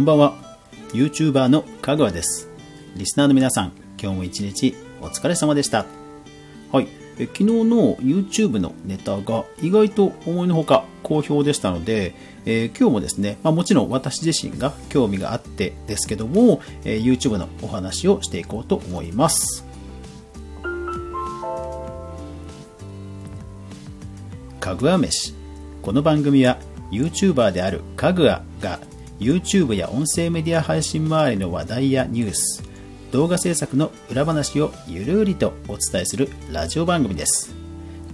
こんばんは。YouTuber のかぐわです。リスナーの皆さん今日も一日お疲れ様でした。はい。え昨日の YouTube のネタが意外と思いのほか好評でしたので、えー、今日もですね、まあ、もちろん私自身が興味があってですけども、えー、YouTube のお話をしていこうと思います。かぐわ飯。この番組は YouTuber であるかぐわが YouTube や音声メディア配信周りの話題やニュース動画制作の裏話をゆるりとお伝えするラジオ番組です。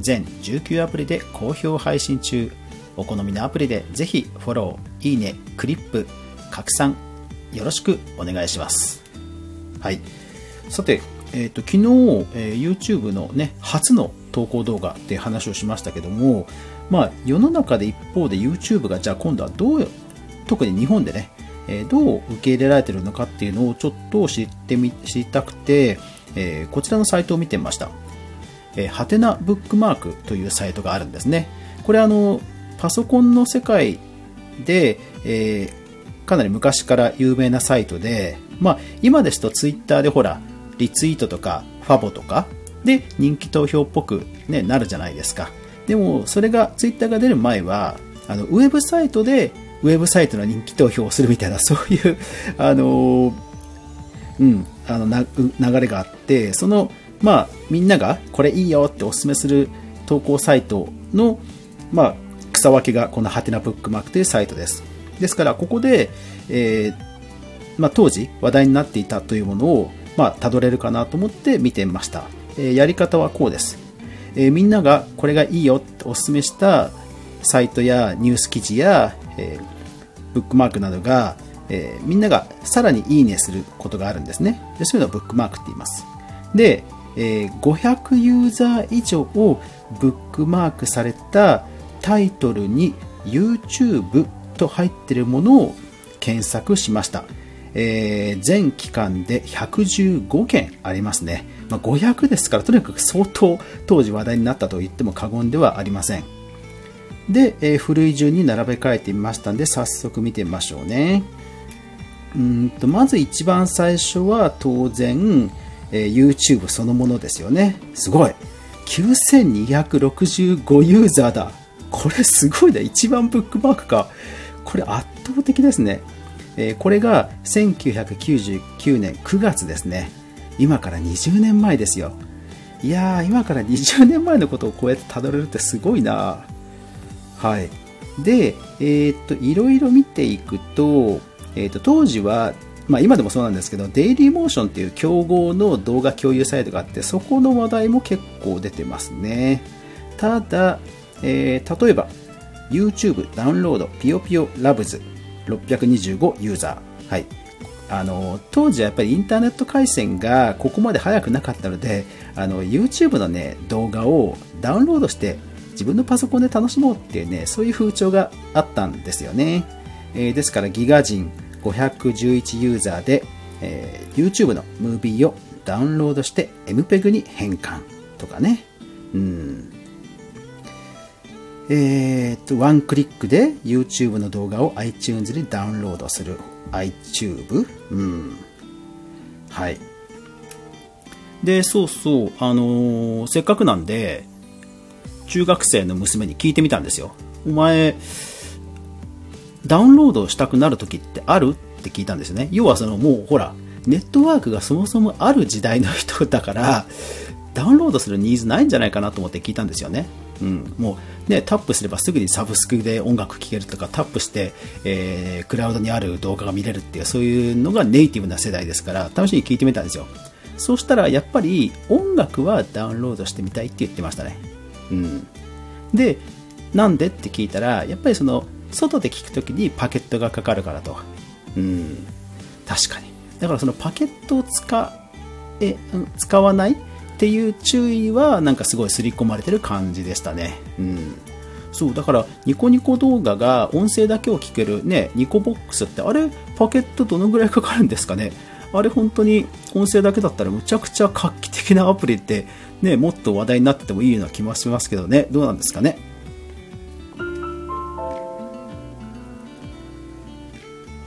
全19アプリで好評配信中。お好みのアプリでぜひフォローいいねクリップ拡散よろしくお願いします。はい。さて、えーと、昨日、えー、YouTube のね初の投稿動画って話をしましたけどもまあ世の中で一方で YouTube がじゃあ今度はどう特に日本でね、えどう受け入れられてるのかっていうのをちょっと知ってみ、知りたくて、えこちらのサイトを見てみました。えはてなブックマークというサイトがあるんですね。これあの、パソコンの世界で、えー、かなり昔から有名なサイトで、まあ、今ですとツイッターでほら、リツイートとか、ファボとか、で人気投票っぽく、ね、なるじゃないですか。でも、それが、ツイッターが出る前は、あの、ウェブサイトでウェブサイトの人気投票をするみたいな、そういう、あの、うん、あの流れがあって、その、まあ、みんながこれいいよってお勧めする投稿サイトの、まあ、草分けがこのハテナブックマークというサイトです。ですから、ここで、えー、まあ、当時話題になっていたというものを、まあ、辿れるかなと思って見てみました。えー、やり方はこうです。えー、みんながこれがいいよってお勧めしたサイトやニュース記事や、えー、ブックマークなどが、えー、みんながさらにいいねすることがあるんですね。でそういうのをブックマークって言います。で、えー、500ユーザー以上をブックマークされたタイトルに YouTube と入ってるものを検索しました。えー、全期間で115件ありますね。まあ、500ですから、とにかく相当当時話題になったと言っても過言ではありません。で、えー、古い順に並べ替えてみましたんで、早速見てみましょうね。うんとまず一番最初は当然、えー、YouTube そのものですよね。すごい。9265ユーザーだ。これすごいな。一番ブックマークか。これ圧倒的ですね。えー、これが1999年9月ですね。今から20年前ですよ。いやー、今から20年前のことをこうやってたどれるってすごいなはい。で、えー、っと、いろいろ見ていくと、えー、っと、当時は、まあ今でもそうなんですけど、デイリーモーションっていう競合の動画共有サイトがあって、そこの話題も結構出てますね。ただ、えー、例えば、YouTube ダウンロードピヨピヨラブズ625ユーザー。はい。あの、当時はやっぱりインターネット回線がここまで早くなかったので、あの、YouTube のね、動画をダウンロードして自分のパソコンで楽しもうっていうね、そういう風潮があったんですよね。えー、ですからギガ人511ユーザーで、えー、YouTube のムービーをダウンロードして MPEG に変換とかね。うん。えー、っと、ワンクリックで YouTube の動画を iTunes にダウンロードする iTube？うん。はい。で、そうそう、あのー、せっかくなんで、中学生の娘に聞いてみたんですよ。お前、ダウンロードしたくなる時ってある？って聞いたんですよね。要はそのもうほら、ネットワークがそもそもある時代の人だから、ダウンロードするニーズないんじゃないかなと思って聞いたんですよね。うん、もうね、タップすればすぐにサブスクで音楽聴けるとか、タップして、えー、クラウドにある動画が見れるっていう、そういうのがネイティブな世代ですから、試しに聞いてみたんですよ。そうしたら、やっぱり音楽はダウンロードしてみたいって言ってましたね。うん、でなんでって聞いたらやっぱりその外で聞くときにパケットがかかるからと、うん、確かに。だからそのパケットを使え使わないっていう注意はなんかすごい刷り込まれてる感じでしたね、うん、そうだからニコニコ動画が音声だけを聞けるねニコボックスってあれパケットどのぐらいかかるんですかね。あれ本当に音声だけだったらむちゃくちゃ画期的なアプリってね、もっと話題になってもいいような気もしますけどね、どうなんですかね？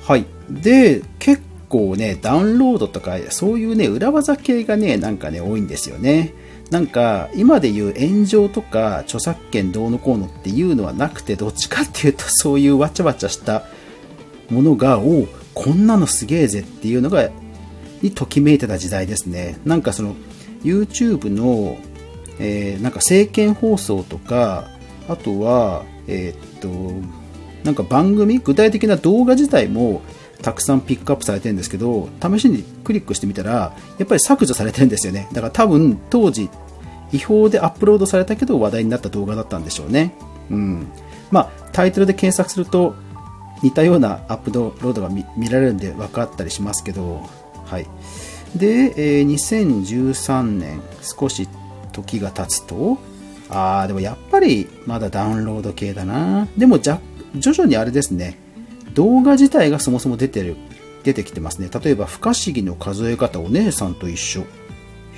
はい。で、結構ね、ダウンロードとか、そういうね、裏技系がね、なんかね、多いんですよね。なんか、今で言う炎上とか、著作権どうのこうのっていうのはなくて、どっちかっていうと、そういうわちゃわちゃしたものが、おこんなのすげえぜっていうのが、にときめいてた時代ですね。なんかその、YouTube の、えー、なんか政見放送とか、あとは、えー、っと、なんか番組、具体的な動画自体もたくさんピックアップされてるんですけど、試しにクリックしてみたら、やっぱり削除されてるんですよね。だから多分当時、違法でアップロードされたけど話題になった動画だったんでしょうね。うん。まあ、タイトルで検索すると、似たようなアップロードが見られるんで分かったりしますけど、はい。で、えー、2013年、少し時が経つと、あー、でもやっぱりまだダウンロード系だな。でもじゃ、徐々にあれですね、動画自体がそもそも出てる、出てきてますね。例えば、不可思議の数え方、お姉さんと一緒。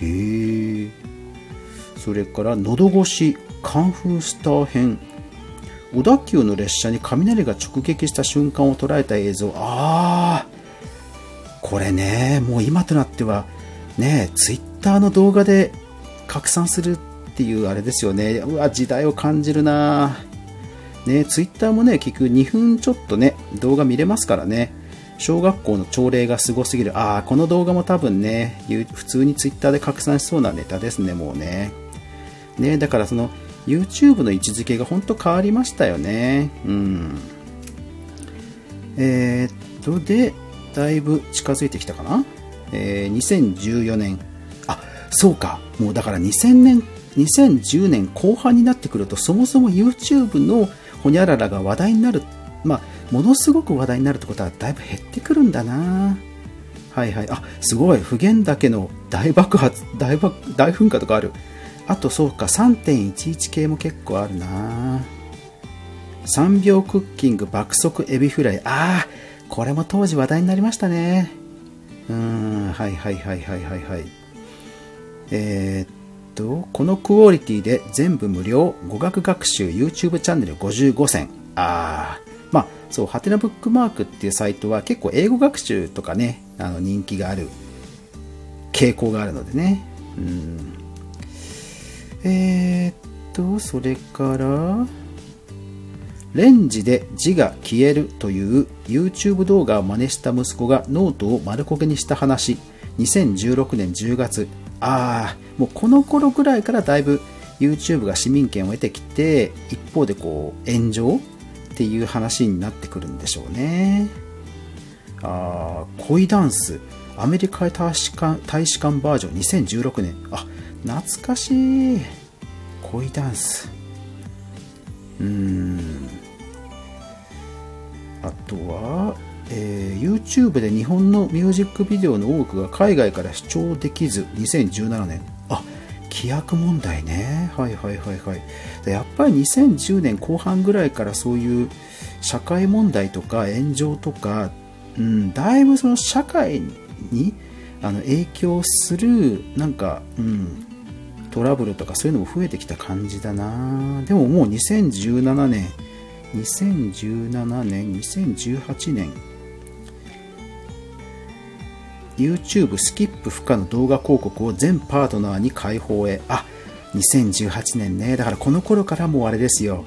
へー。それから、喉越し、カンフースター編。小田急の列車に雷が直撃した瞬間を捉えた映像。あー。これね、もう今となっては、ね、ツイッターの動画で拡散するっていうあれですよね。うわ、時代を感じるなね、ツイッターもね、結局2分ちょっとね、動画見れますからね。小学校の朝礼がすごすぎる。ああ、この動画も多分ね、普通にツイッターで拡散しそうなネタですね、もうね。ね、だからその、YouTube の位置づけが本当変わりましたよね。うん。えー、っと、で、だいぶ近づいてきたかな？えー、2014年。あ、そうか。もうだから2000年、2010年後半になってくると、そもそも YouTube のほにゃららが話題になる。まあ、ものすごく話題になるってことはだいぶ減ってくるんだな。はいはい。あ、すごい。普賢岳の大爆発、大爆、大噴火とかある。あとそうか、3.11系も結構あるな。3秒クッキング爆速エビフライ。ああ、これも当時話題になりましたね。うーん、はいはいはいはいはいはい。えー、っと、このクオリティで全部無料、語学学習 YouTube チャンネル55選。ああ、まあ、そう、ハテナブックマークっていうサイトは結構英語学習とかね、あの人気がある傾向があるのでね。うん。えー、っと、それから、レンジで字が消えるという YouTube 動画を真似した息子がノートを丸焦げにした話。2016年10月。ああ、もうこの頃ぐらいからだいぶ YouTube が市民権を得てきて、一方でこう、炎上っていう話になってくるんでしょうね。ああ、恋ダンス。アメリカ大使館大使館バージョン2016年。あ、懐かしい恋ダンスうーんあとは、えー、YouTube で日本のミュージックビデオの多くが海外から視聴できず2017年。あ規約問題ね。はいはいはいはい。やっぱり2010年後半ぐらいからそういう社会問題とか炎上とか、うん、だいぶその社会にあの影響するなんか、うん、トラブルとかそういうのも増えてきた感じだな。でももう2017年。2017年2018年。YouTube スキップ不可の動画広告を全パートナーに開放へ。あ2018年ね。だからこの頃からもうあれですよ。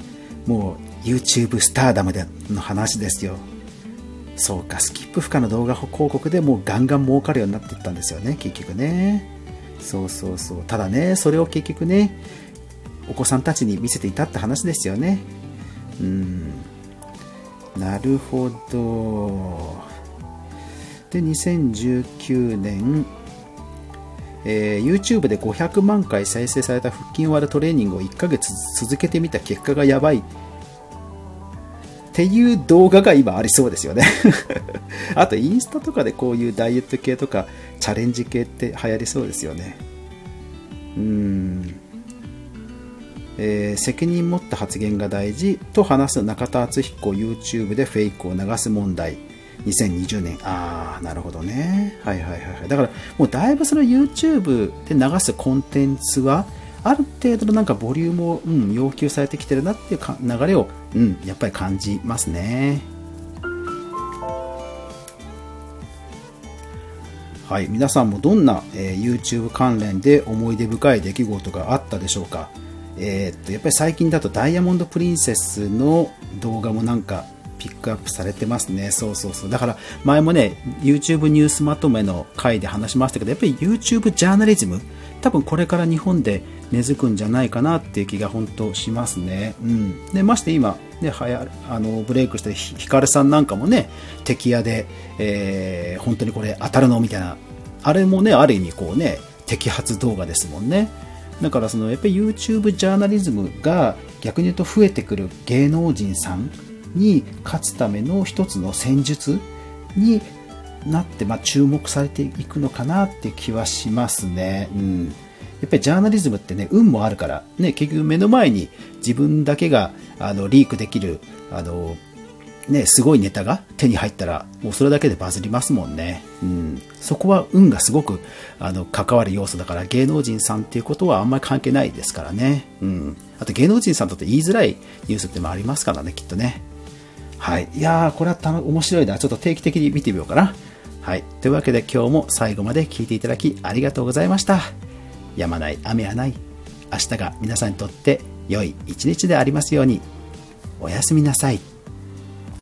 もう YouTube スターダムでの話ですよ。そうかスキップ不可の動画広告でもうガンガン儲かるようになっていったんですよね結局ね。そうそうそう。ただねそれを結局ねお子さんたちに見せていたって話ですよね。うんなるほどで2019年えー、YouTube で500万回再生された腹筋割るトレーニングを1ヶ月続けてみた結果がやばいっていう動画が今ありそうですよね あとインスタとかでこういうダイエット系とかチャレンジ系って流行りそうですよね。うん。えー、責任持った発言が大事と話す中田敦彦 YouTube でフェイクを流す問題。2020年。ああ、なるほどね。はいはいはい。だから、もうだいぶその YouTube で流すコンテンツは、ある程度のなんかボリュームを、うん、要求されてきてるなっていうか流れを、うん、やっぱり感じますね。はい、皆さんもどんな、えー YouTube 関連で思い出深い出来事があったでしょうか、えーっとやっぱり最近だとダイヤモンド・プリンセスの動画もなんかピックアップされてますねそうそうそうだから前もね YouTube ニュースまとめの回で話しましたけどやっぱり YouTube ジャーナリズム多分これから日本で根付くんじゃないかなっていう気が本当しますね。うん、でまして今、ね、はやあのブレイクしてヒカルさんなんかもね敵屋で、えー本当にこれ当たるのみたいなあれもねある意味こうね摘発動画ですもんね。だからそのやっぱり YouTube ジャーナリズムが逆に言うと増えてくる芸能人さんに勝つための一つの戦術になって、まあ、注目されていくのかなって気はしますね。うん。やっぱりジャーナリズムってね、運もあるから、ね、結局目の前に自分だけがあのリークできる、あの、ね、すごいネタが手に入ったら、もうそれだけでバズりますもんね。うん。そこは運がすごく、あの、関わる要素だから、芸能人さんっていうことはあんまり関係ないですからね。うん。あと芸能人さんとって言いづらいニュースってもありますからね、きっとね。はい。いやー、これは面白いな。ちょっと定期的に見てみようかな。はい。というわけで今日も最後まで聞いていただきありがとうございました。やまない雨はない。明日が皆さんにとって良い一日でありますように。おやすみなさい。